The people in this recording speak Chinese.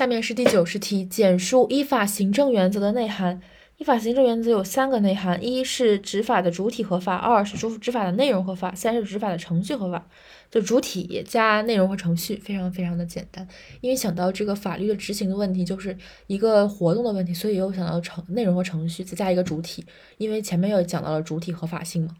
下面是第九十题，简述依法行政原则的内涵。依法行政原则有三个内涵：一是执法的主体合法；二是执执法的内容合法；三是执法的程序合法。就主体加内容和程序，非常非常的简单。因为想到这个法律的执行的问题，就是一个活动的问题，所以又想到程内容和程序，再加一个主体。因为前面又讲到了主体合法性嘛。